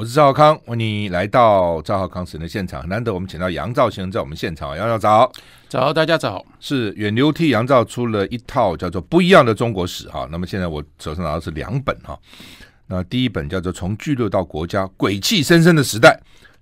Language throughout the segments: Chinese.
我是赵浩康，欢迎你来到赵浩康神的现场。难得我们请到杨兆先生在我们现场，杨照早，早，大家早。是远流替杨照出了一套叫做《不一样的中国史》哈。那么现在我手上拿的是两本哈。那第一本叫做《从聚落到国家，鬼气森森的时代》，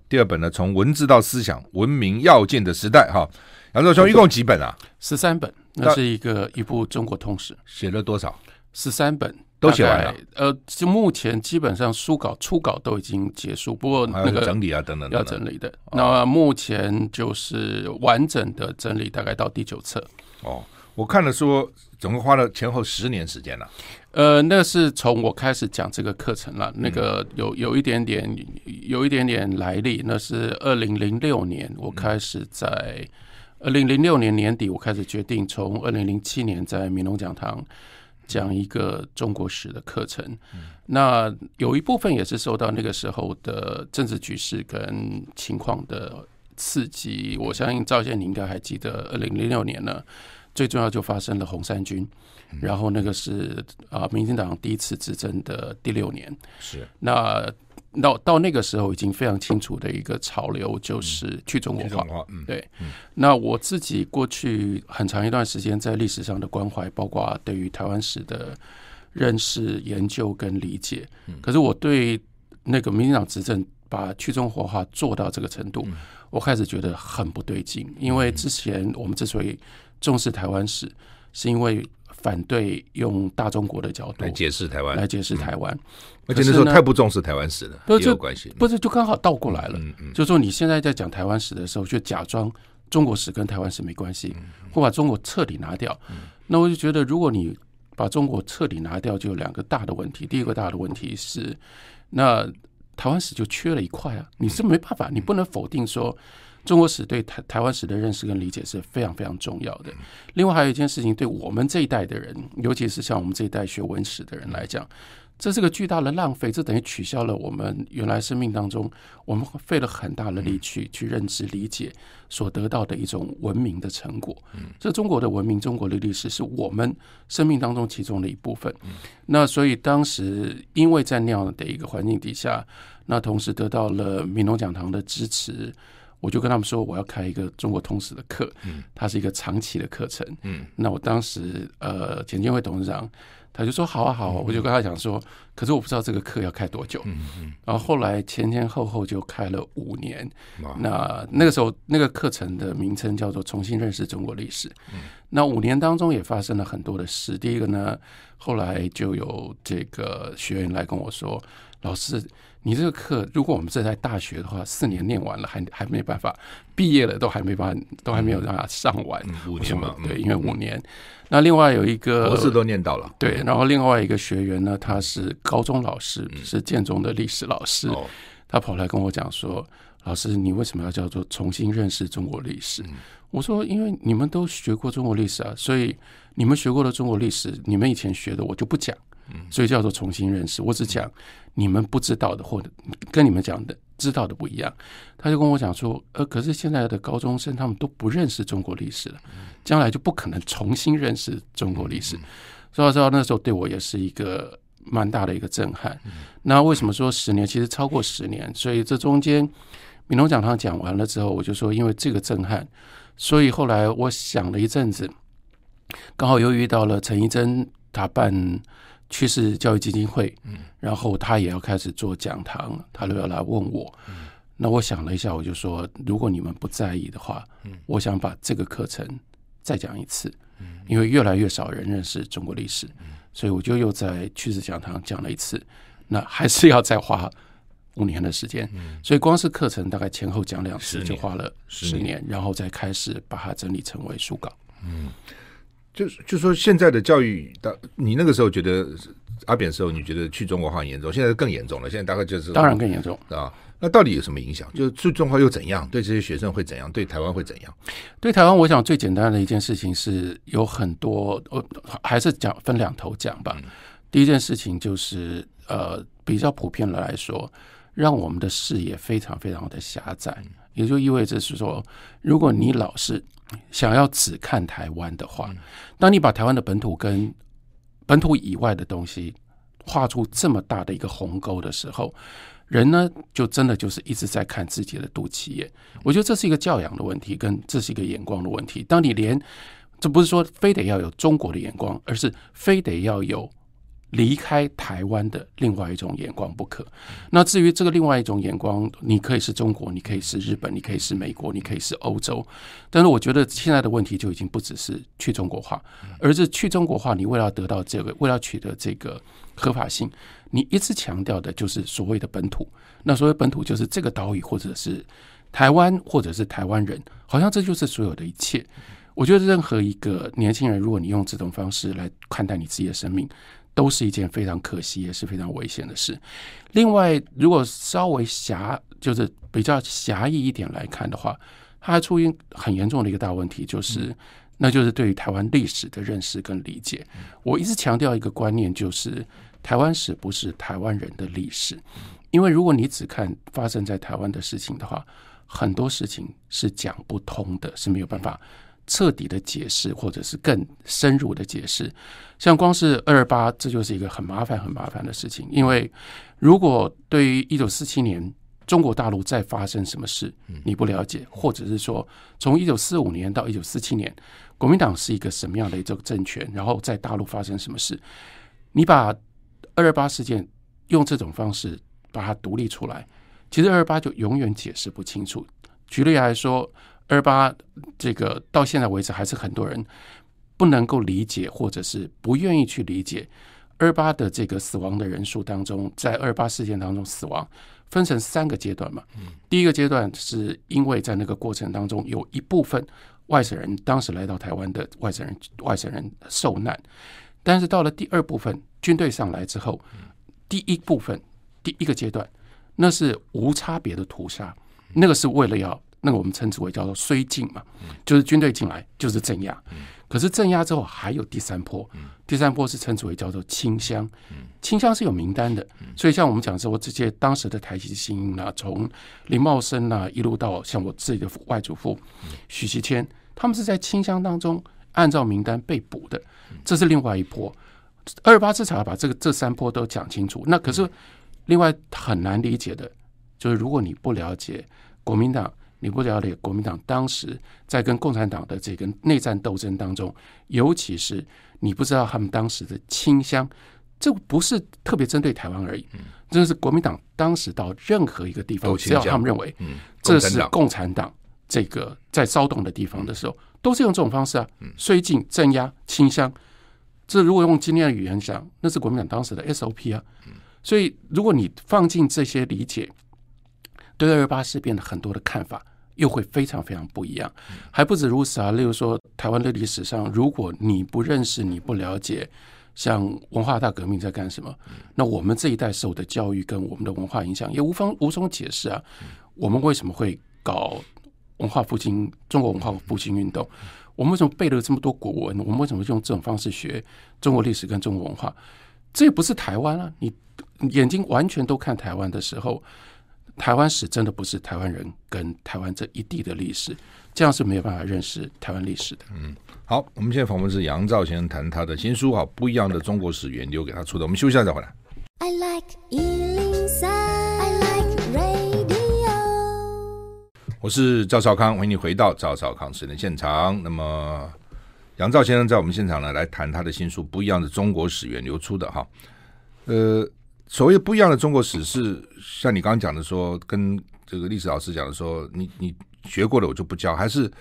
第二本呢，从文字到思想，文明要件的时代哈。杨照兄一共几本啊？十三本，那是一个一部中国通史，写了多少？十三本。都写完了，呃，就目前基本上书稿初稿都已经结束，不过那个整理啊等等要整理的。那目前就是完整的整理，大概到第九册。哦，我看了说，总共花了前后十年时间了。呃，那是从我开始讲这个课程了，那个有有一点点有一点点来历。那是二零零六年，我开始在二零零六年年底，我开始决定从二零零七年在民农讲堂。讲一个中国史的课程，那有一部分也是受到那个时候的政治局势跟情况的刺激。我相信赵先生你应该还记得，二零零六年呢，最重要就发生了红三军，然后那个是啊，民进党第一次执政的第六年，是那。到到那个时候，已经非常清楚的一个潮流就是去中国化。嗯，对。那我自己过去很长一段时间在历史上的关怀，包括对于台湾史的认识、研究跟理解。可是我对那个民进党执政把去中国化做到这个程度，我开始觉得很不对劲。因为之前我们之所以重视台湾史，是因为。反对用大中国的角度来解释台湾，来解释台湾，而且那时候太不重视台湾史了，不也有关系。不是，就刚好倒过来了。嗯嗯，就是说你现在在讲台湾史的时候，就假装中国史跟台湾史没关系，或把中国彻底拿掉。那我就觉得，如果你把中国彻底拿掉，就有两个大的问题。第一个大的问题是，那台湾史就缺了一块啊，你是没办法，你不能否定说。中国史对台台湾史的认识跟理解是非常非常重要的。另外还有一件事情，对我们这一代的人，尤其是像我们这一代学文史的人来讲，这是个巨大的浪费。这等于取消了我们原来生命当中，我们费了很大的力去去认知理解所得到的一种文明的成果。这中国的文明，中国的历史，是我们生命当中其中的一部分。那所以当时因为在那样的一个环境底下，那同时得到了民农讲堂的支持。我就跟他们说，我要开一个中国通史的课，嗯它是一个长期的课程。嗯，那我当时呃，简建会董事长他就说好啊好啊，我就跟他讲说，可是我不知道这个课要开多久。嗯嗯，然后后来前前后后就开了五年。那那个时候那个课程的名称叫做重新认识中国历史。那五年当中也发生了很多的事。第一个呢，后来就有这个学员来跟我说，老师。你这个课，如果我们是在大学的话，四年念完了，还还没办法毕业了，都还没办法，都还没有让他上完。五年嘛，对，因为五年。那另外有一个博士都念到了，对。然后另外一个学员呢，他是高中老师，是建中的历史老师，他跑来跟我讲说：“老师，你为什么要叫做重新认识中国历史？”我说：“因为你们都学过中国历史啊，所以你们学过的中国历史，你们以前学的我就不讲。”所以叫做重新认识，我只讲你们不知道的，或者跟你们讲的知道的不一样。他就跟我讲说，呃，可是现在的高中生他们都不认识中国历史了，将来就不可能重新认识中国历史。所以说那时候对我也是一个蛮大的一个震撼。那为什么说十年？其实超过十年。所以这中间闽东讲堂讲完了之后，我就说因为这个震撼，所以后来我想了一阵子，刚好又遇到了陈怡贞他办。趋势教育基金会，然后他也要开始做讲堂，他都要来问我。那我想了一下，我就说，如果你们不在意的话，我想把这个课程再讲一次，因为越来越少人认识中国历史，所以我就又在去世讲堂讲了一次。那还是要再花五年的时间，所以光是课程大概前后讲两次就花了十年，然后再开始把它整理成为书稿。嗯。就是，就说现在的教育，到你那个时候觉得阿扁的时候，你觉得去中国化很严重，现在更严重了。现在大概就是当然更严重啊。那到底有什么影响？就是去中国化又怎样？对这些学生会怎样？对台湾会怎样？对台湾，我想最简单的一件事情是有很多，呃，还是讲分两头讲吧。第一件事情就是，呃，比较普遍的来说，让我们的视野非常非常的狭窄，也就意味着是说，如果你老是想要只看台湾的话，当你把台湾的本土跟本土以外的东西画出这么大的一个鸿沟的时候，人呢，就真的就是一直在看自己的肚脐眼。我觉得这是一个教养的问题，跟这是一个眼光的问题。当你连这不是说非得要有中国的眼光，而是非得要有。离开台湾的另外一种眼光不可。那至于这个另外一种眼光，你可以是中国，你可以是日本，你可以是美国，你可以是欧洲。但是我觉得现在的问题就已经不只是去中国化，而是去中国化。你为了得到这个，为了取得这个合法性，你一直强调的就是所谓的本土。那所谓本土就是这个岛屿，或者是台湾，或者是台湾人，好像这就是所有的一切。我觉得任何一个年轻人，如果你用这种方式来看待你自己的生命，都是一件非常可惜，也是非常危险的事。另外，如果稍微狭，就是比较狭义一点来看的话，它还出现很严重的一个大问题，就是，那就是对于台湾历史的认识跟理解。我一直强调一个观念，就是台湾史不是台湾人的历史，因为如果你只看发生在台湾的事情的话，很多事情是讲不通的，是没有办法。彻底的解释，或者是更深入的解释，像光是二二八，这就是一个很麻烦、很麻烦的事情。因为如果对于一九四七年中国大陆再发生什么事，你不了解，或者是说从一九四五年到一九四七年，国民党是一个什么样的一个政权，然后在大陆发生什么事，你把二二八事件用这种方式把它独立出来，其实二二八就永远解释不清楚。举例来说。二八这个到现在为止，还是很多人不能够理解，或者是不愿意去理解二八的这个死亡的人数当中，在二八事件当中死亡分成三个阶段嘛。第一个阶段是因为在那个过程当中有一部分外省人当时来到台湾的外省人外省人受难，但是到了第二部分军队上来之后，第一部分第一个阶段那是无差别的屠杀，那个是为了要。那个我们称之为叫做绥靖嘛，就是军队进来就是镇压，可是镇压之后还有第三波，第三波是称之为叫做清乡，清乡是有名单的，所以像我们讲说这些当时的台籍新英啊，从林茂生啊一路到像我自己的外祖父许锡谦，他们是在清乡当中按照名单被捕的，这是另外一波。二二八至少要把这个这三波都讲清楚。那可是另外很难理解的，就是如果你不了解国民党。你不了解国民党当时在跟共产党的这个内战斗争当中，尤其是你不知道他们当时的清乡，这不是特别针对台湾而已，这是国民党当时到任何一个地方，只要他们认为这是共产党这个在骚动的地方的时候，都是用这种方式啊，绥靖镇压清乡。这如果用今天的语言讲，那是国民党当时的 SOP 啊。所以如果你放进这些理解。对二二八事变的很多的看法又会非常非常不一样，还不止如此啊。例如说，台湾的历史上，如果你不认识、你不了解，像文化大革命在干什么，那我们这一代受的教育跟我们的文化影响也无方无从解释啊。我们为什么会搞文化复兴、中国文化复兴运动？我们为什么背了这么多古文？我们为什么用这种方式学中国历史跟中国文化？这也不是台湾啊！你眼睛完全都看台湾的时候。台湾史真的不是台湾人跟台湾这一地的历史，这样是没有办法认识台湾历史的。嗯，好，我们现在访问是杨照先生谈他的新书哈，不一样的中国史源流给他出的。我们休息一下再回来。I like 103, I like radio。我是赵少康，欢迎你回到赵少康时间的现场。那么杨照先生在我们现场呢，来谈他的新书《不一样的中国史源流》出的哈，呃。所谓不一样的中国史，是像你刚刚讲的说，跟这个历史老师讲的说，你你学过的我就不教，还是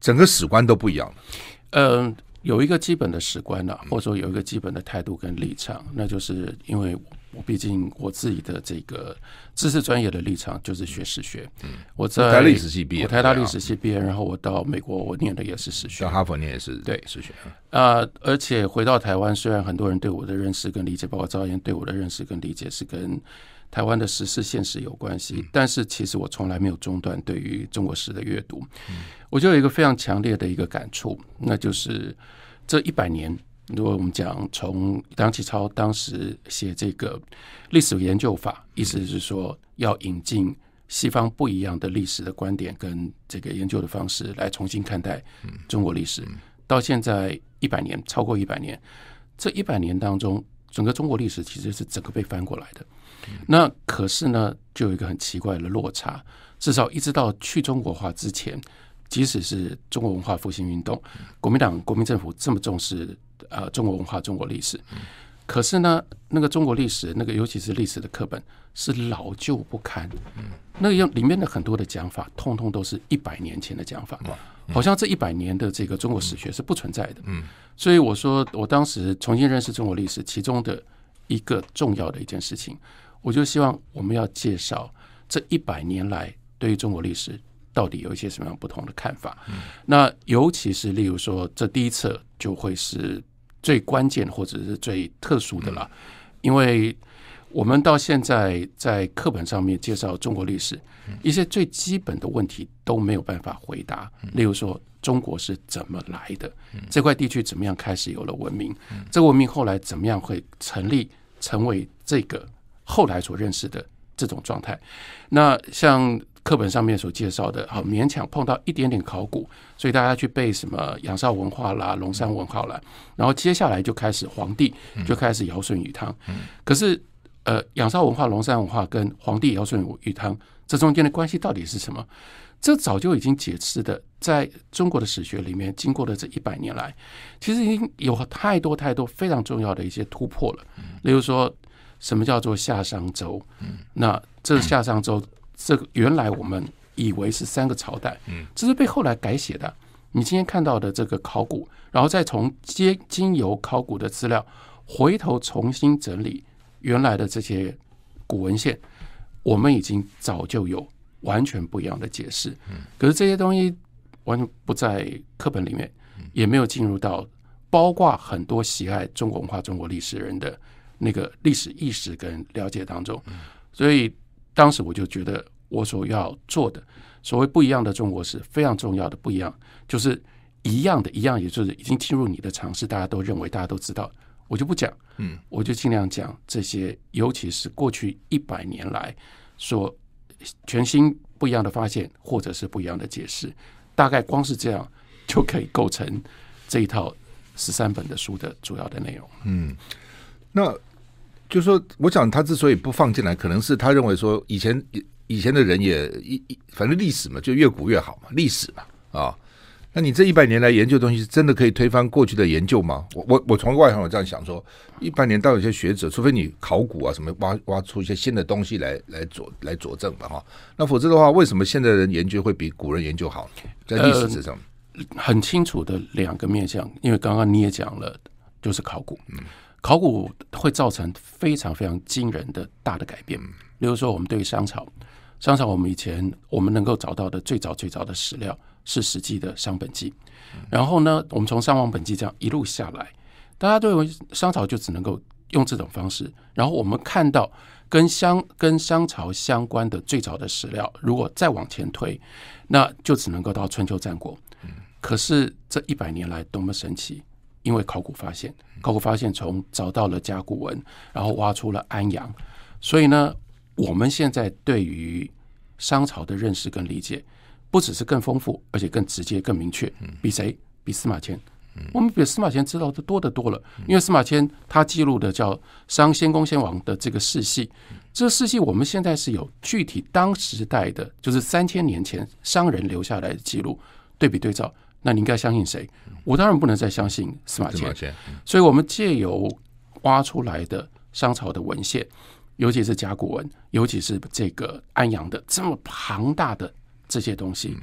整个史观都不一样？嗯、有一个基本的史观呢、或者说有一个基本的态度跟立场，那就是因为。我毕竟我自己的这个知识专业的立场就是学史学。嗯，我在台历史系毕业，我台大历史系毕业，然后我到美国，我念的也是史学，到哈佛念也是对史学。啊、呃，而且回到台湾，虽然很多人对我的认识跟理解，包括赵燕对我的认识跟理解是跟台湾的时事现实有关系，嗯、但是其实我从来没有中断对于中国史的阅读。嗯、我就有一个非常强烈的一个感触，那就是这一百年。如果我们讲从梁启超当时写这个历史研究法，意思是说要引进西方不一样的历史的观点跟这个研究的方式来重新看待中国历史，到现在一百年，超过一百年，这一百年当中整个中国历史其实是整个被翻过来的。那可是呢，就有一个很奇怪的落差。至少一直到去中国化之前，即使是中国文化复兴运动，国民党、国民政府这么重视呃中国文化、中国历史，可是呢，那个中国历史，那个尤其是历史的课本是老旧不堪。那个用里面的很多的讲法，通通都是一百年前的讲法，好像这一百年的这个中国史学是不存在的。所以我说，我当时重新认识中国历史，其中的一个重要的一件事情。我就希望我们要介绍这一百年来对于中国历史到底有一些什么样不同的看法。嗯、那尤其是例如说，这第一册就会是最关键或者是最特殊的了，因为我们到现在在课本上面介绍中国历史，一些最基本的问题都没有办法回答。例如说，中国是怎么来的？这块地区怎么样开始有了文明？这个文明后来怎么样会成立，成为这个？后来所认识的这种状态，那像课本上面所介绍的，好勉强碰到一点点考古，所以大家去背什么仰韶文化啦、龙山文化啦，然后接下来就开始皇帝就开始尧舜禹汤。可是，呃，仰韶文化、龙山文化跟皇帝尧舜禹汤这中间的关系到底是什么？这早就已经解释的，在中国的史学里面，经过了这一百年来，其实已经有太多太多非常重要的一些突破了，例如说。什么叫做夏商周？那这夏商周，这个原来我们以为是三个朝代，嗯这是被后来改写的。你今天看到的这个考古，然后再从经经由考古的资料回头重新整理原来的这些古文献，我们已经早就有完全不一样的解释。可是这些东西完全不在课本里面，也没有进入到包括很多喜爱中国文化、中国历史人的。那个历史意识跟了解当中，所以当时我就觉得我所要做的所谓不一样的中国史非常重要的不一样，就是一样的一样，也就是已经进入你的尝试，大家都认为大家都知道，我就不讲，嗯，我就尽量讲这些，尤其是过去一百年来所全新不一样的发现，或者是不一样的解释，大概光是这样就可以构成这一套十三本的书的主要的内容，嗯。那就是说，我想他之所以不放进来，可能是他认为说，以前以前的人也一一反正历史嘛，就越古越好嘛，历史嘛啊。那你这一百年来研究的东西，真的可以推翻过去的研究吗？我我我从外行我这样想说，一百年到有些学者，除非你考古啊什么挖挖出一些新的东西来来佐来佐证吧哈，那否则的话，为什么现在人研究会比古人研究好？在历史之上，呃，很清楚的两个面向，因为刚刚你也讲了，就是考古，嗯。考古会造成非常非常惊人的大的改变。例如说，我们对于商朝，商朝我们以前我们能够找到的最早最早的史料是《史记》的《商本纪》，然后呢，我们从《商王本纪》这样一路下来，大家都认为商朝就只能够用这种方式。然后我们看到跟商跟商朝相关的最早的史料，如果再往前推，那就只能够到春秋战国。可是这一百年来多么神奇！因为考古发现，考古发现从找到了甲骨文，然后挖出了安阳，所以呢，我们现在对于商朝的认识跟理解，不只是更丰富，而且更直接、更明确。比谁？比司马迁。我们比司马迁知道的多得多了。因为司马迁他记录的叫商先公先王的这个世系，这个世系我们现在是有具体当时代的，就是三千年前商人留下来的记录，对比对照。那你应该相信谁？我当然不能再相信司马迁。所以，我们借由挖出来的商朝的文献，尤其是甲骨文，尤其是这个安阳的这么庞大的这些东西，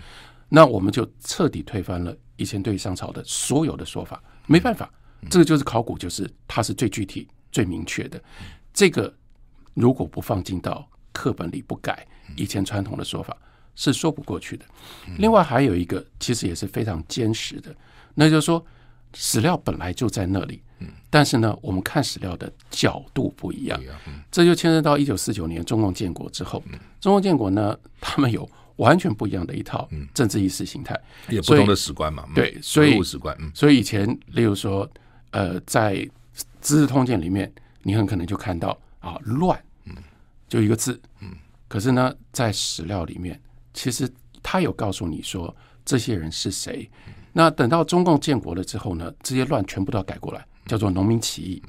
那我们就彻底推翻了以前对商朝的所有的说法。没办法，这个就是考古，就是它是最具体、最明确的。这个如果不放进到课本里，不改以前传统的说法。是说不过去的。另外还有一个，其实也是非常坚实的，那就是说史料本来就在那里，但是呢，我们看史料的角度不一样，这就牵涉到一九四九年中共建国之后，中共建国呢，他们有完全不一样的一套政治意识形态，也不同的史观嘛，对，所以史观，所以以前，例如说，呃，在《资治通鉴》里面，你很可能就看到啊，乱，就一个字，嗯。可是呢，在史料里面。其实他有告诉你说这些人是谁，那等到中共建国了之后呢，这些乱全部都要改过来，叫做农民起义。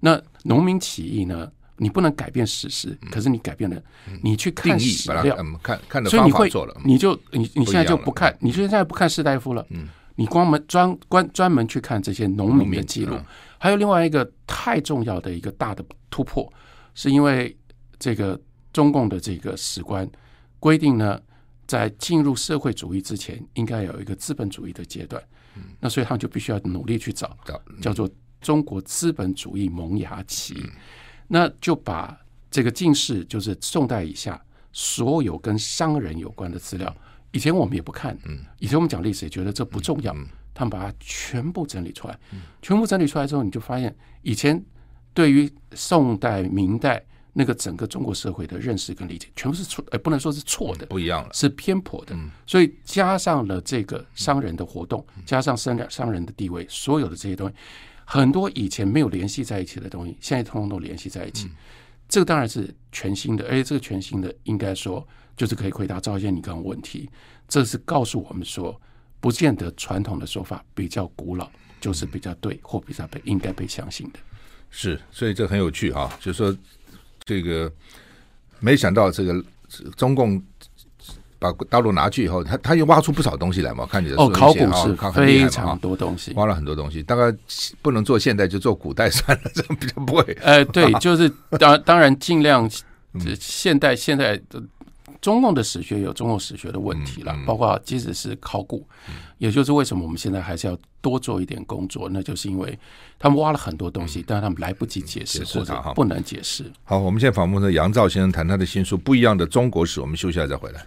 那农民起义呢，你不能改变史实，可是你改变了，你去看史料，看看的所以你会，了你就你你现在就不看，你现在不看士大夫了，你光门专专专门去看这些农民的记录。还有另外一个太重要的一个大的突破，是因为这个中共的这个史官规定呢，在进入社会主义之前，应该有一个资本主义的阶段。那所以他们就必须要努力去找，叫做中国资本主义萌芽期。那就把这个进士，就是宋代以下所有跟商人有关的资料，以前我们也不看，以前我们讲历史也觉得这不重要。他们把它全部整理出来，全部整理出来之后，你就发现以前对于宋代、明代那个整个中国社会的认识跟理解，全部是错，呃，不能说是错的，不一样了，是偏颇的。所以加上了这个商人的活动，加上商人商人的地位，所有的这些东西，很多以前没有联系在一起的东西，现在通通都联系在一起。这个当然是全新的，而且这个全新的应该说就是可以回答赵先生你刚刚问题，这是告诉我们说。不见得传统的说法比较古老就是比较对，或比较被应该被相信的。是，所以这很有趣哈，就是说这个没想到这个中共把大陆拿去以后，他他又挖出不少东西来嘛。看你的哦，考古是非常多东西，挖了很多东西。大概不能做现代，就做古代算了，这样比较不会。呃，对，就是当当然尽量现代现代的。中共的史学有中共史学的问题了，包括即使是考古，也就是为什么我们现在还是要多做一点工作，那就是因为他们挖了很多东西，但是他们来不及解释或者不能解释。好，我们现在访问的杨照先生谈他的新书《不一样的中国史》，我们休息一下再回来。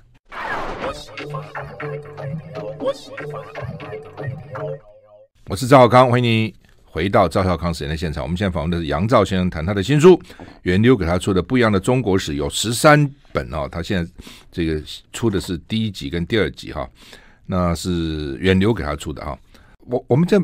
我是赵少康，欢迎你。回到赵孝康时间的现场，我们现在访问的是杨照先生，谈他的新书，远流给他出的《不一样的中国史》有十三本哦，他现在这个出的是第一集跟第二集哈，那是远流给他出的哈。我我们再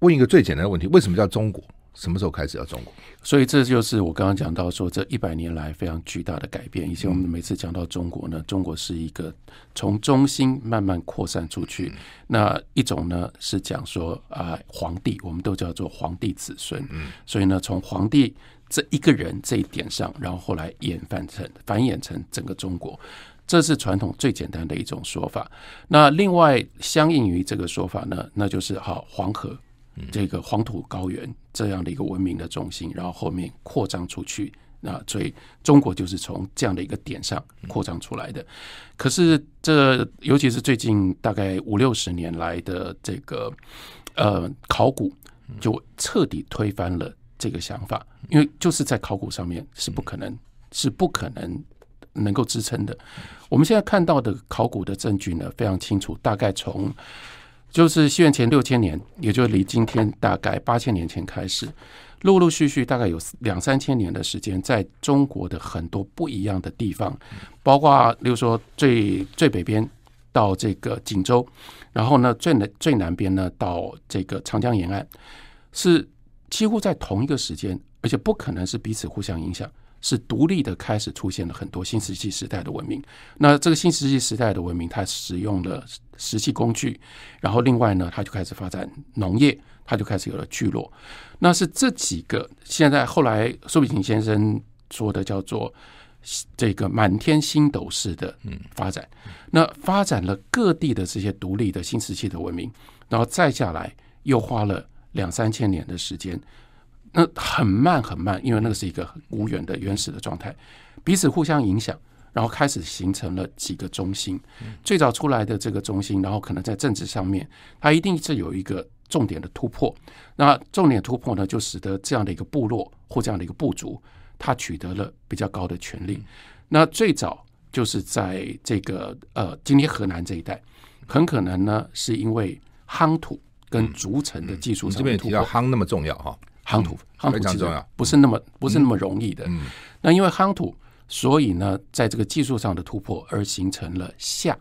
问一个最简单的问题：为什么叫中国？什么时候开始要中国？所以这就是我刚刚讲到说，这一百年来非常巨大的改变。以前我们每次讲到中国呢，中国是一个从中心慢慢扩散出去。那一种呢是讲说啊，皇帝我们都叫做皇帝子孙。嗯所以呢，从皇帝这一个人这一点上，然后后来演繁成繁衍成整个中国，这是传统最简单的一种说法。那另外相应于这个说法呢，那就是好黄河。这个黄土高原这样的一个文明的中心，然后后面扩张出去，那所以中国就是从这样的一个点上扩张出来的。可是这尤其是最近大概五六十年来的这个呃考古，就彻底推翻了这个想法，因为就是在考古上面是不可能是不可能能够支撑的。我们现在看到的考古的证据呢，非常清楚，大概从。就是西元前六千年，也就离今天大概八千年前开始，陆陆续续大概有两三千年的时间，在中国的很多不一样的地方，包括例如说最最北边到这个锦州，然后呢最南最南边呢到这个长江沿岸，是几乎在同一个时间，而且不可能是彼此互相影响。是独立的，开始出现了很多新石器时代的文明。那这个新石器时代的文明，它使用了石器工具，然后另外呢，他就开始发展农业，他就开始有了聚落。那是这几个现在后来苏比琴先生说的叫做这个满天星斗式的发展。那发展了各地的这些独立的新石器的文明，然后再下来又花了两三千年的时间。那很慢很慢，因为那个是一个无远的原始的状态，彼此互相影响，然后开始形成了几个中心。最早出来的这个中心，然后可能在政治上面，它一定是有一个重点的突破。那重点突破呢，就使得这样的一个部落或这样的一个部族，它取得了比较高的权力。那最早就是在这个呃，今天河南这一带，很可能呢是因为夯土跟筑城的技术上面突破。嗯嗯、这边提到夯那么重要哈。夯土，夯土其实不是那么不是那么容易的。那因为夯土，所以呢，在这个技术上的突破，而形成了夏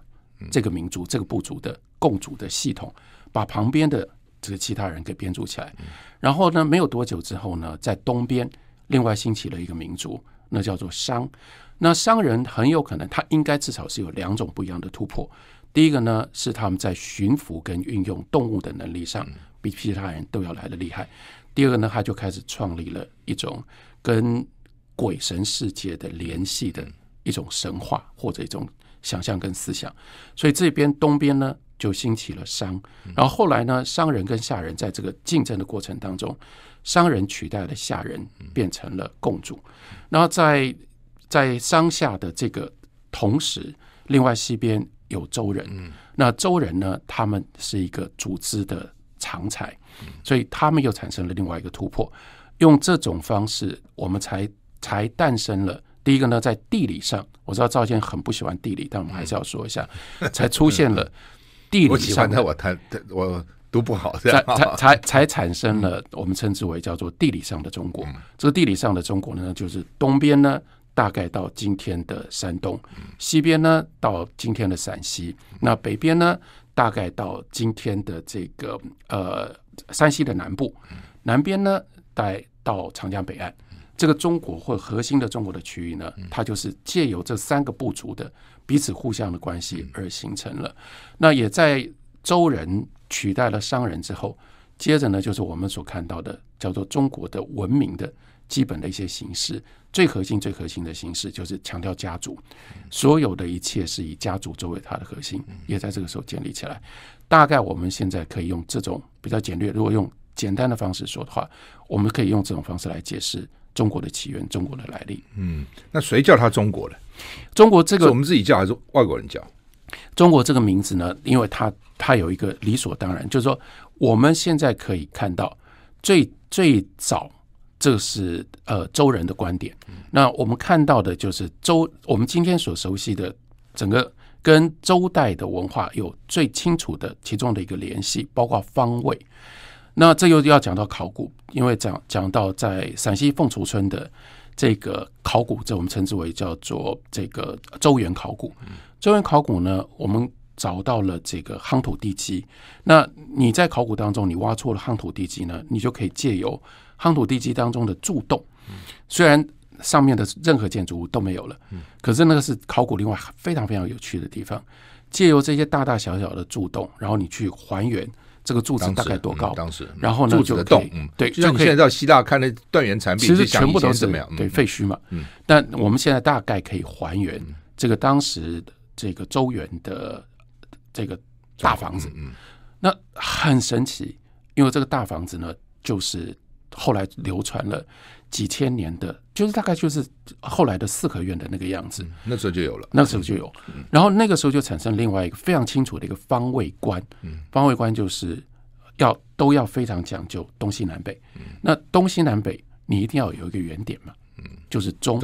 这个民族、这个部族的共主的系统，把旁边的这个其他人给编组起来。然后呢，没有多久之后呢，在东边另外兴起了一个民族，那叫做商。那商人很有可能，他应该至少是有两种不一样的突破。第一个呢，是他们在驯服跟运用动物的能力上，比其他人都要来的厉害。第二个呢，他就开始创立了一种跟鬼神世界的联系的一种神话或者一种想象跟思想。所以这边东边呢就兴起了商，然后后来呢，商人跟下人在这个竞争的过程当中，商人取代了下人，变成了共主。然后在在商夏的这个同时，另外西边有周人，那周人呢，他们是一个组织的常才，所以他们又产生了另外一个突破。用这种方式，我们才才诞生了第一个呢，在地理上，我知道赵先很不喜欢地理，但我们还是要说一下，才出现了地理上的。我谈我读不好，才才才才产生了我们称之为叫做地理上的中国。这个地理上的中国呢，就是东边呢。大概到今天的山东，西边呢到今天的陕西，那北边呢大概到今天的这个呃山西的南部，南边呢带到长江北岸。这个中国或核心的中国的区域呢，它就是借由这三个部族的彼此互相的关系而形成了。那也在周人取代了商人之后，接着呢就是我们所看到的叫做中国的文明的。基本的一些形式，最核心、最核心的形式就是强调家族，所有的一切是以家族作为它的核心，也在这个时候建立起来。大概我们现在可以用这种比较简略，如果用简单的方式说的话，我们可以用这种方式来解释中国的起源、中国的来历。嗯，那谁叫它中国呢？中国这个是我们自己叫还是外国人叫？中国这个名字呢？因为它它有一个理所当然，就是说我们现在可以看到最最早。这是呃周人的观点。那我们看到的就是周，我们今天所熟悉的整个跟周代的文化有最清楚的其中的一个联系，包括方位。那这又要讲到考古，因为讲讲到在陕西凤雏村的这个考古，这我们称之为叫做这个周原考古。周原考古呢，我们找到了这个夯土地基。那你在考古当中，你挖出了夯土地基呢，你就可以借由夯土地基当中的柱洞，虽然上面的任何建筑物都没有了，可是那个是考古另外非常非常有趣的地方。借由这些大大小小的柱洞，然后你去还原这个柱子大概多高，当时，然后呢柱子的洞，对，就像你现在到希腊看那断垣残壁，其实全部都是怎么样？对，废墟嘛。但我们现在大概可以还原这个当时这个周原的这个大房子，那很神奇，因为这个大房子呢，就是。后来流传了几千年的，就是大概就是后来的四合院的那个样子。那时候就有了，那时候就有。然后那个时候就产生另外一个非常清楚的一个方位观。方位观就是要都要非常讲究东西南北。那东西南北你一定要有一个原点嘛，就是中。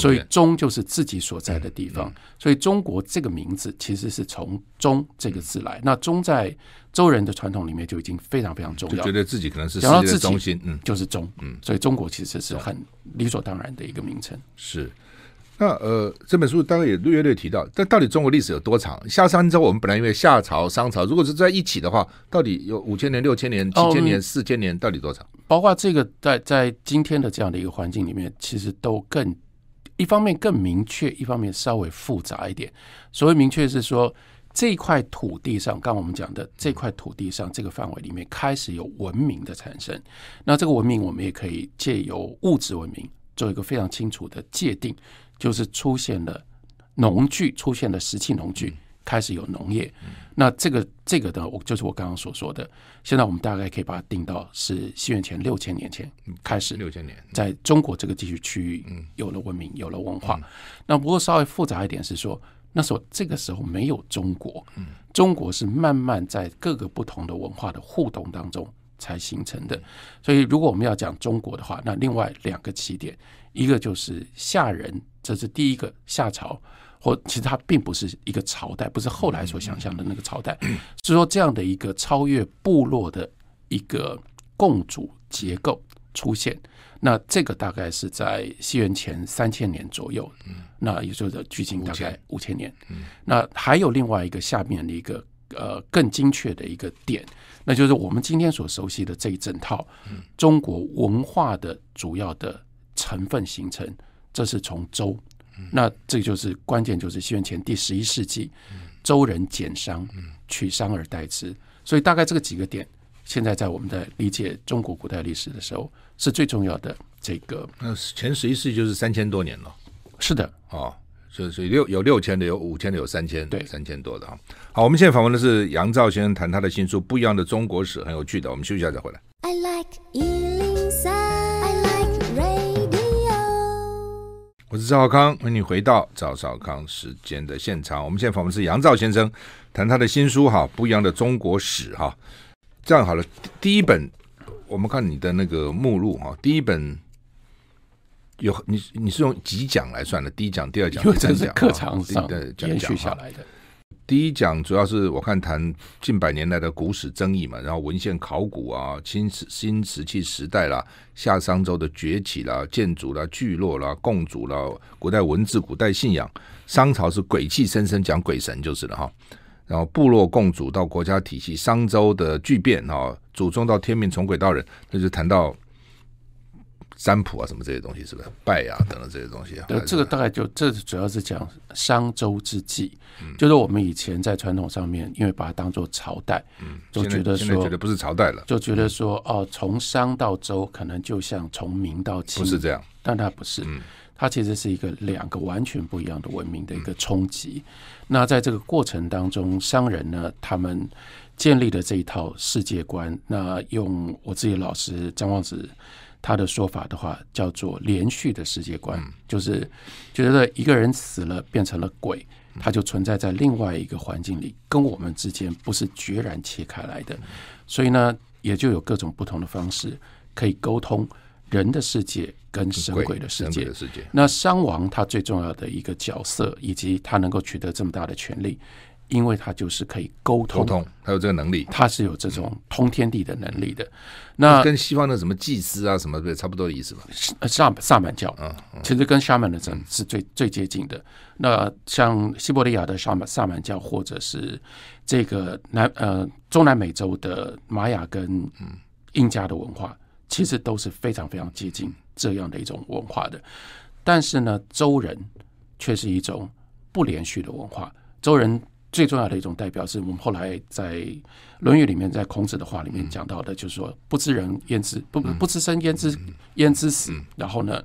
所以中就是自己所在的地方。所以中国这个名字其实是从“中”这个字来。那“中”在周人的传统里面就已经非常非常重要，就觉得自己可能是世界的中心，嗯，就是中，嗯，所以中国其实是很理所当然的一个名称。是，那呃，这本书当然也略略提到，但到底中国历史有多长？夏商周，我们本来因为夏朝、商朝，如果是在一起的话，到底有五千年、六千年、七千年、四千年，到底多长？包括这个在在今天的这样的一个环境里面，其实都更一方面更明确，一方面稍微复杂一点。所谓明确是说。这块土地上，刚我们讲的这块土地上这个范围里面开始有文明的产生。那这个文明，我们也可以借由物质文明做一个非常清楚的界定，就是出现了农具，出现了石器农具，开始有农业。那这个这个的，我就是我刚刚所说的。现在我们大概可以把它定到是西元前六千年前开始，六千年在中国这个地区区域有了文明，有了文化。那不过稍微复杂一点是说。那时候，这个时候没有中国，中国是慢慢在各个不同的文化的互动当中才形成的。所以，如果我们要讲中国的话，那另外两个起点，一个就是夏人，这是第一个夏朝，或其实它并不是一个朝代，不是后来所想象的那个朝代，是说这样的一个超越部落的一个共主结构出现。那这个大概是在西元前三千年左右，那也就是距今大概五千年。那还有另外一个下面的一个呃更精确的一个点，那就是我们今天所熟悉的这一整套中国文化的主要的成分形成，这是从周。那这就是关键，就是西元前第十一世纪，周人减商，取商而代之，所以大概这个几个点。现在在我们在理解中国古代历史的时候是最重要的这个。那前十一世纪就是三千多年了。是的，哦，就是六有六千的，有五千的，有三千，对，三千多的哈。好，我们现在访问的是杨照先生，谈他的新书《不一样的中国史》，很有趣的。我们休息一下再回来。I like 我是赵少康，欢迎你回到赵少康时间的现场。我们现在访问是杨照先生，谈他的新书哈，不一样的中国史哈。这样好了，第一本我们看你的那个目录哈，第一本有你你是用几讲来算的？第一讲、第二讲、第三讲，是课堂上延续下来的。第一讲主要是我看谈近百年来的古史争议嘛，然后文献考古啊，新石新石器时代啦，夏商周的崛起啦，建筑啦，聚落啦，共主啦，古代文字、古代信仰，商朝是鬼气森森，讲鬼神就是了哈。然后部落共主到国家体系，商周的巨变啊，祖宗到天命，从鬼到人，那就谈到。占卜啊，什么这些东西是不是拜啊等等这些东西啊？对，这个大概就这主要是讲商周之际，嗯，就是我们以前在传统上面，因为把它当做朝代，嗯，就觉得说觉得不是朝代了，就觉得说哦，从商到周可能就像从明到清，不是这样，但它不是，嗯，它其实是一个两个完全不一样的文明的一个冲击。嗯，那在这个过程当中，商人呢，他们建立了这一套世界观。那用我自己的老师张望子。他的说法的话，叫做连续的世界观，就是觉得一个人死了变成了鬼，他就存在在另外一个环境里，跟我们之间不是决然切开来的，所以呢，也就有各种不同的方式可以沟通人的世界跟神鬼的世界。那商王他最重要的一个角色，以及他能够取得这么大的权力。因为他就是可以沟通，沟通，他有这个能力，他是有这种通天地的能力的。那跟西方的什么祭司啊什么的差不多的意思吧？萨萨满教，嗯，其实跟沙满的神是最最接近的。那像西伯利亚的萨满萨满教，或者是这个南呃中南美洲的玛雅跟印加的文化，其实都是非常非常接近这样的一种文化的。但是呢，周人却是一种不连续的文化，周人。最重要的一种代表是我们后来在《论语》里面，在孔子的话里面讲到的，就是说“不知人焉知不不知生焉知焉知死”。然后呢，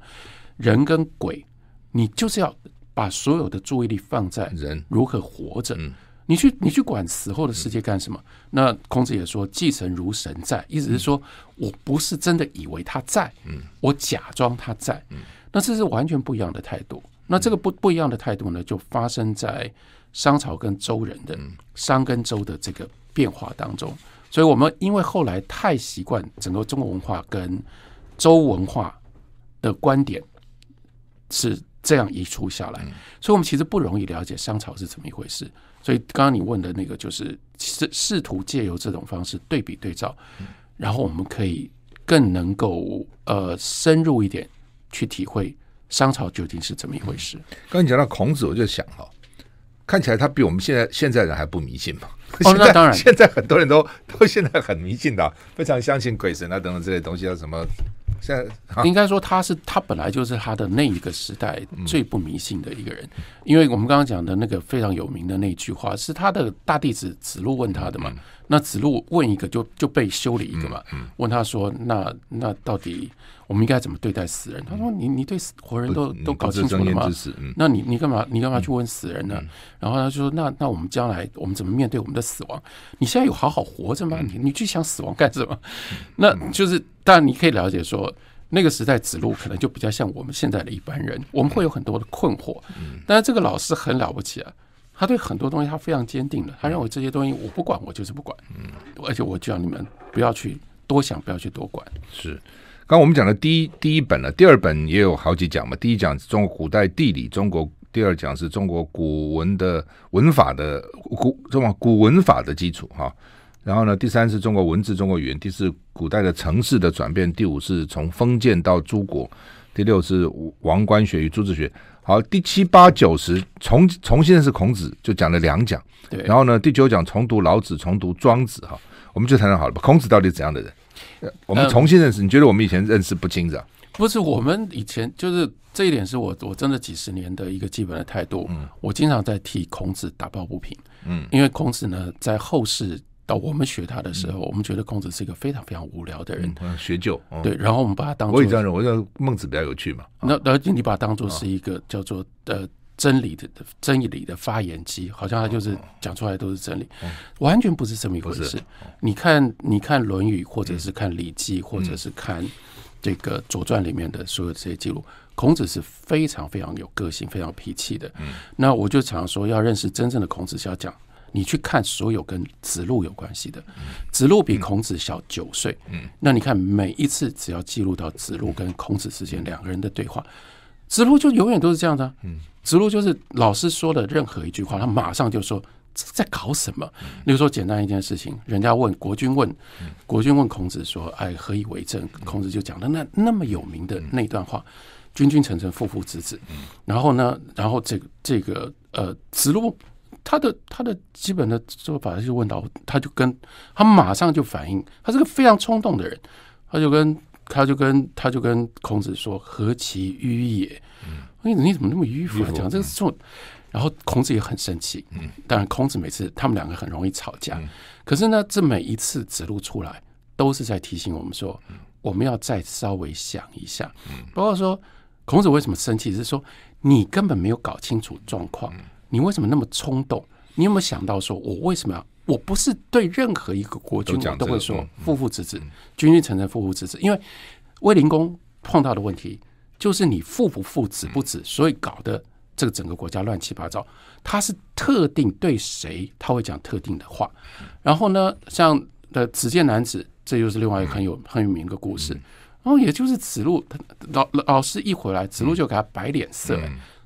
人跟鬼，你就是要把所有的注意力放在人如何活着。你去你去管死后的世界干什么？那孔子也说：“既神如神在”，意思是说我不是真的以为他在，我假装他在。那这是完全不一样的态度。那这个不不一样的态度呢，就发生在。商朝跟周人的商跟周的这个变化当中，所以我们因为后来太习惯整个中国文化跟周文化的观点是这样移除下来，所以我们其实不容易了解商朝是怎么一回事。所以刚刚你问的那个，就是试试图借由这种方式对比对照，然后我们可以更能够呃深入一点去体会商朝究竟是怎么一回事。刚你讲到孔子，我就想哈。看起来他比我们现在现在人还不迷信嘛？哦，那当然，现在很多人都 都现在很迷信的，非常相信鬼神啊等等这些东西啊什么。现在、啊、应该说他是他本来就是他的那一个时代最不迷信的一个人，因为我们刚刚讲的那个非常有名的那句话是他的大弟子子路问他的嘛。那子路问一个就就被修理一个嘛。问他说：“那那到底？”我们应该怎么对待死人？他说你：“你你对死活人都都搞清楚了吗？那你你干嘛你干嘛去问死人呢？”然后他就说：“那那我们将来我们怎么面对我们的死亡？你现在有好好活着吗？你你去想死亡干什么？那就是当然你可以了解说，那个时代子路可能就比较像我们现在的一般人，我们会有很多的困惑。但是这个老师很了不起啊，他对很多东西他非常坚定的，他认为这些东西我不管，我就是不管。嗯而且我叫你们不要去多想，不要去多管。是。刚我们讲的第一第一本呢，第二本也有好几讲嘛。第一讲是中国古代地理，中国第二讲是中国古文的文法的古中国古文法的基础哈。然后呢，第三是中国文字、中国语言，第四古代的城市的转变，第五是从封建到诸国，第六是王冠学与诸子学。好，第七八九十重重新认识孔子就讲了两讲。对。然后呢，第九讲重读老子，重读庄子哈。我们就谈谈好了吧，孔子到底怎样的人？我们重新认识，你觉得我们以前认识不清楚？不是，我们以前就是这一点，是我我真的几十年的一个基本的态度。嗯，我经常在替孔子打抱不平。嗯，因为孔子呢，在后世到我们学他的时候，我们觉得孔子是一个非常非常无聊的人，学究。对，然后我们把他当做我也这样认为，我觉得孟子比较有趣嘛。那而且你把他当做是一个叫做呃真理的真理的发言机，好像他就是讲出来都是真理，完全不是这么一回事。你看，你看《论语》，或者是看《礼记》，或者是看这个《左传》里面的所有这些记录，孔子是非常非常有个性、非常有脾气的。嗯那我就常说，要认识真正的孔子，是要讲。你去看所有跟子路有关系的，子路比孔子小九岁。嗯那你看每一次只要记录到子路跟孔子之间两个人的对话，子路就永远都是这样的。子路就是老师说的任何一句话，他马上就说在搞什么。比如说简单一件事情，人家问国君问国君问孔子说：“哎，何以为政？”孔子就讲了那那么有名的那段话：“君君臣臣，父父子子。”然后呢，然后这个这个呃子路。他的他的基本的做法就问到，他就跟他马上就反应，他是个非常冲动的人，他就跟他就跟他就跟孔子说：“何其迂也！你你怎么那么迂腐啊？讲这个错。”然后孔子也很生气。嗯，当然孔子每次他们两个很容易吵架，可是呢，这每一次指路出来，都是在提醒我们说，我们要再稍微想一下。包括说孔子为什么生气，是说你根本没有搞清楚状况。你为什么那么冲动？你有没有想到说，我为什么要？我不是对任何一个国君我都会说父父子子，君君臣臣，父父子子。因为卫灵公碰到的问题就是你父不父，子不子，所以搞得这个整个国家乱七八糟。他是特定对谁他会讲特定的话。然后呢，像的子建男子，这又是另外一个很有很有名的故事。然后也就是子路老老师一回来，子路就给他摆脸色。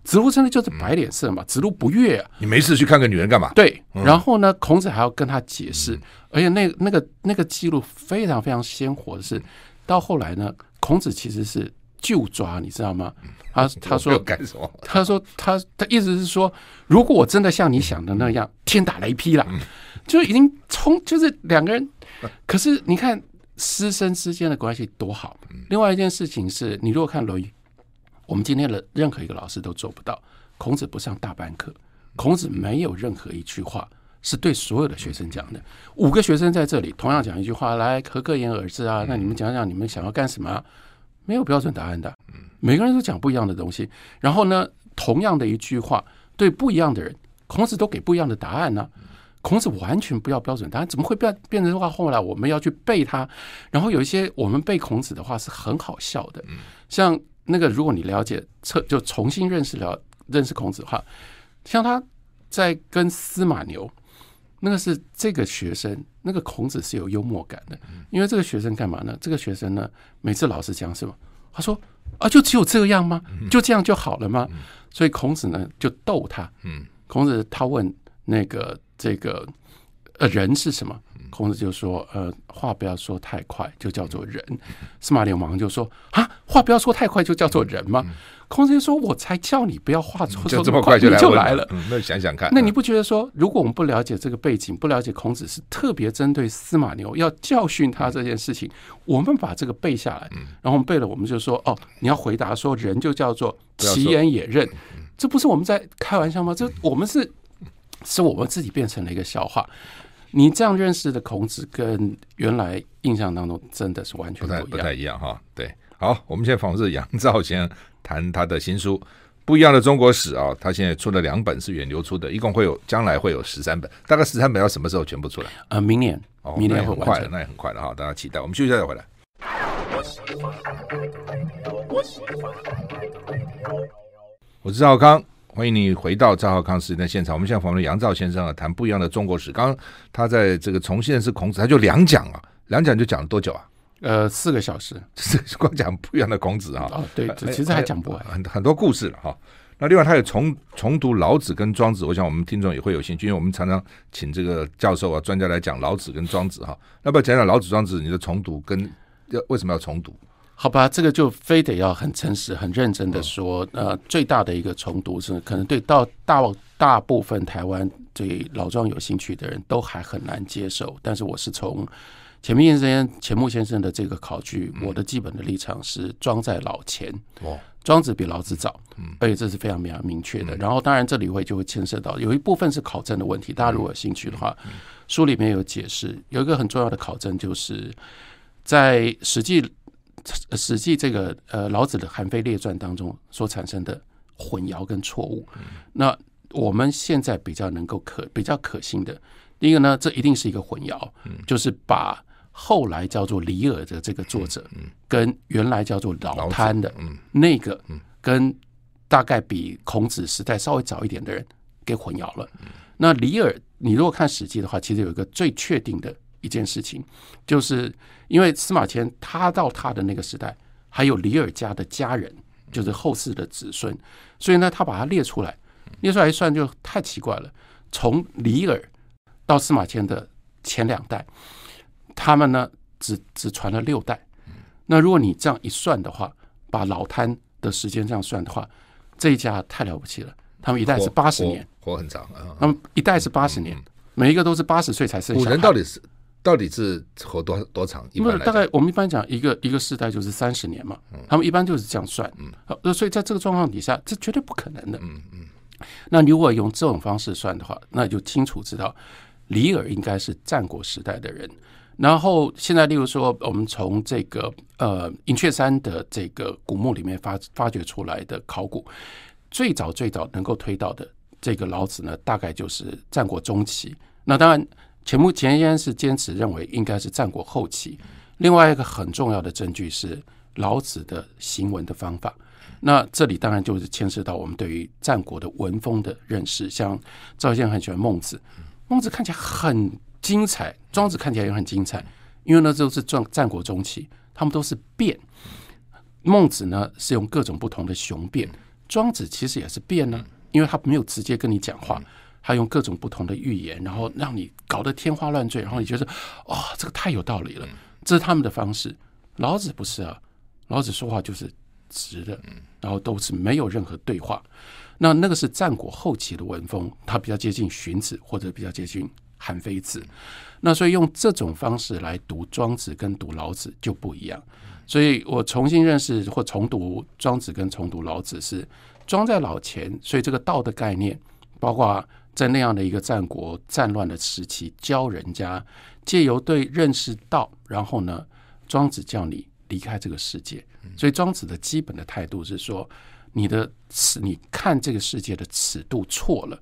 子路真的就是摆脸色嘛？子路不悦啊！你没事去看个女人干嘛？对，然后呢，孔子还要跟他解释，而且那那个那个记录非常非常鲜活的是，到后来呢，孔子其实是就抓，你知道吗？他他说干什么？他说他他意思是说，如果我真的像你想的那样，天打雷劈了，就已经冲，就是两个人。可是你看师生之间的关系多好。另外一件事情是，你如果看《论语》。我们今天的任何一个老师都做不到。孔子不上大班课，孔子没有任何一句话是对所有的学生讲的。五个学生在这里同样讲一句话，来，何各言而至啊？那你们讲讲你们想要干什么？没有标准答案的，每个人都讲不一样的东西。然后呢，同样的一句话对不一样的人，孔子都给不一样的答案呢。孔子完全不要标准答案，怎么会变变成话？后来我们要去背它，然后有一些我们背孔子的话是很好笑的，像。那个，如果你了解，彻就重新认识了认识孔子的话，像他在跟司马牛，那个是这个学生，那个孔子是有幽默感的，因为这个学生干嘛呢？这个学生呢，每次老师讲什么，他说啊，就只有这样吗？就这样就好了吗？所以孔子呢就逗他，嗯孔子他问那个这个呃人是什么？孔子就说：“呃，话不要说太快，就叫做仁。”司马牛马上就说：“啊，话不要说太快，就叫做仁吗？”孔子就说：“我才叫你不要话说这么快，就来了。嗯”那想想看，那你不觉得说，如果我们不了解这个背景，不了解孔子是特别针对司马牛要教训他这件事情，我们把这个背下来，然后我们背了，我们就说：“哦，你要回答说，仁就叫做其言也任。”这不是我们在开玩笑吗？这我们是是我们自己变成了一个笑话。你这样认识的孔子，跟原来印象当中真的是完全不一样，不太一样哈。对，好，我们现在访问是杨照先谈他的新书《不一样的中国史》啊，他现在出了两本，是远流出的，一共会有将来会有十三本，大概十三本要什么时候全部出来？呃，明年，哦，明年会很快的，那也很快的哈，大家期待。我们休息一下再回来。我是赵康。欢迎你回到赵浩康时间的现场。我们现在访问杨照先生啊，谈不一样的中国史。刚刚他在这个重现是孔子，他就两讲啊，两讲就讲了多久啊？呃，四个小时，是光讲不一样的孔子啊。哦，对，其实还讲不完，很很多故事了哈。那另外他也重重读老子跟庄子，我想我们听众也会有兴趣，因为我们常常请这个教授啊、专家来讲老子跟庄子哈。要不要讲讲老子、庄子？你的重读跟要为什么要重读？好吧，这个就非得要很诚实、很认真的说，呃，最大的一个重读是可能对到大大部分台湾对老庄有兴趣的人都还很难接受，但是我是从钱穆先生钱穆先生的这个考据，我的基本的立场是庄在老前。哦，庄子比老子早，而且这是非常非常明确的。然后，当然这里会就会牵涉到有一部分是考证的问题。大家如果有兴趣的话，书里面有解释，有一个很重要的考证，就是在《史记》《史记》这个呃老子的《韩非列传》当中所产生的混淆跟错误。那我们现在比较能够可比较可信的，第一个呢，这一定是一个混淆，就是把。后来叫做李耳的这个作者，跟原来叫做老贪的那个，跟大概比孔子时代稍微早一点的人给混淆了。那李耳，你如果看《史记》的话，其实有一个最确定的一件事情，就是因为司马迁他到他的那个时代，还有李耳家的家人，就是后世的子孙，所以呢，他把它列出来，列出来一算就太奇怪了。从李耳到司马迁的前两代。他们呢，只只传了六代。那如果你这样一算的话，把老摊的时间这样算的话，这一家太了不起了。他们一代是八十年活，活很长啊。他们一代是八十年，每一个都是八十岁才生。古人到底是到底是活多多长？因为大概我们一般讲一个一个世代就是三十年嘛。他们一般就是这样算。嗯，所以在这个状况底下，这绝对不可能的。嗯嗯。那如果用这种方式算的话，那就清楚知道李耳应该是战国时代的人。然后现在，例如说，我们从这个呃银雀山的这个古墓里面发发掘出来的考古，最早最早能够推到的这个老子呢，大概就是战国中期。那当然，钱穆钱先生是坚持认为应该是战国后期。另外一个很重要的证据是老子的行文的方法。那这里当然就是牵涉到我们对于战国的文风的认识。像赵先生很喜欢孟子，孟子看起来很。精彩，庄子看起来也很精彩，因为那时候是战战国中期，他们都是辩。孟子呢是用各种不同的雄辩，庄子其实也是辩呢，因为他没有直接跟你讲话，他用各种不同的寓言，然后让你搞得天花乱坠，然后你觉得哦，这个太有道理了，这是他们的方式。老子不是啊，老子说话就是直的，然后都是没有任何对话。那那个是战国后期的文风，它比较接近荀子，或者比较接近。韩非子，那所以用这种方式来读庄子跟读老子就不一样。所以我重新认识或重读庄子跟重读老子是庄在老前，所以这个道的概念，包括在那样的一个战国战乱的时期，教人家借由对认识道，然后呢，庄子叫你离开这个世界。所以庄子的基本的态度是说，你的尺，你看这个世界的尺度错了。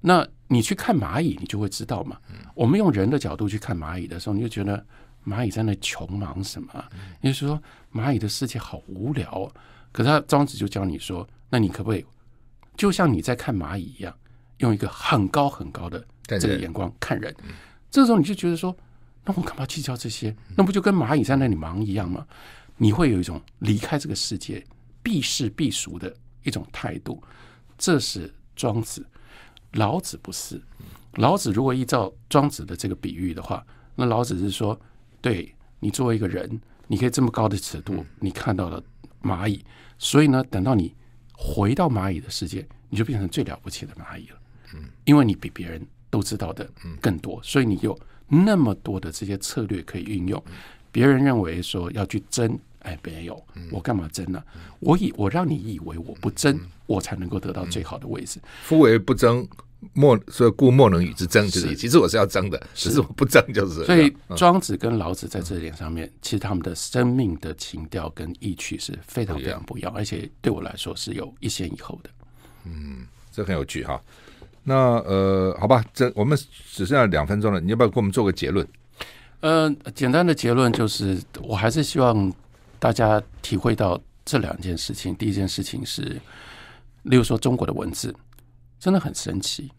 那你去看蚂蚁，你就会知道嘛。我们用人的角度去看蚂蚁的时候，你就觉得蚂蚁在那穷忙什么？你就说蚂蚁的世界好无聊哦。可是他庄子就教你说，那你可不可以就像你在看蚂蚁一样，用一个很高很高的这个眼光看人？这时候你就觉得说，那我干嘛计较这些？那不就跟蚂蚁在那里忙一样吗？你会有一种离开这个世界避世避俗的一种态度。这是庄子。老子不是，老子如果依照庄子的这个比喻的话，那老子是说，对你作为一个人，你可以这么高的尺度，你看到了蚂蚁，所以呢，等到你回到蚂蚁的世界，你就变成最了不起的蚂蚁了，嗯，因为你比别人都知道的更多，所以你有那么多的这些策略可以运用。别人认为说要去争。哎，没有，我干嘛争呢？我以我让你以为我不争，我才能够得到最好的位置。夫为不争，莫所以故莫能与之争。就是其实我是要争的，只是我不争就是。所以庄子跟老子在这点上面，其实他们的生命的情调跟意趣是非常非常不一样，而且对我来说是有一先一后的。嗯，这很有趣哈。那呃，好吧，这我们只剩下两分钟了，你要不要给我们做个结论？呃，简单的结论就是，我还是希望。大家体会到这两件事情，第一件事情是，例如说中国的文字真的很神奇，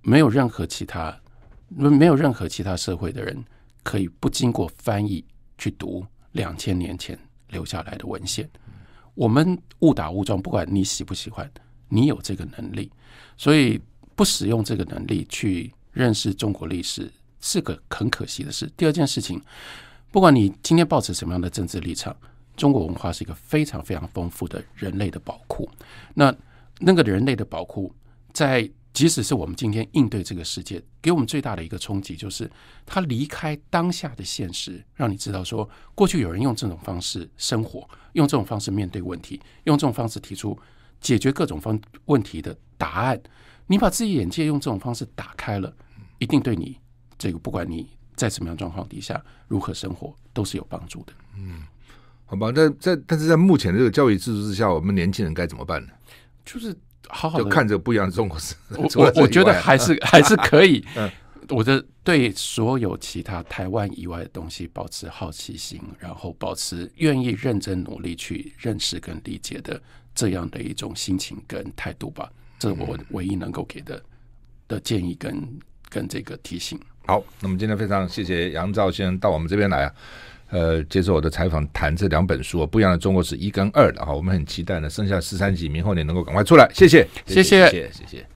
没有任何其他，没有任何其他社会的人可以不经过翻译去读两千年前留下来的文献。我们误打误撞，不管你喜不喜欢，你有这个能力，所以不使用这个能力去认识中国历史是个很可惜的事。第二件事情，不管你今天抱持什么样的政治立场。中国文化是一个非常非常丰富的人类的宝库。那那个人类的宝库，在即使是我们今天应对这个世界，给我们最大的一个冲击，就是他离开当下的现实，让你知道说，过去有人用这种方式生活，用这种方式面对问题，用这种方式提出解决各种方问题的答案。你把自己眼界用这种方式打开了，一定对你这个不管你在什么样状况底下如何生活，都是有帮助的。嗯，好吧，那在但是在目前这个教育制度之下，我们年轻人该怎么办呢？就是。好好的看着不一样的中国史，我我我觉得还是还是可以。嗯我的对所有其他台湾以外的东西保持好奇心，然后保持愿意认真努力去认识跟理解的这样的一种心情跟态度吧。这是我唯一能够给的的建议跟跟这个提醒。好，那么今天非常谢谢杨照先生到我们这边来啊。呃，接受我的采访，谈这两本书不一样的中国史一跟二的哈，我们很期待呢，剩下十三集明后年能够赶快出来，谢谢，谢谢，谢谢。谢谢。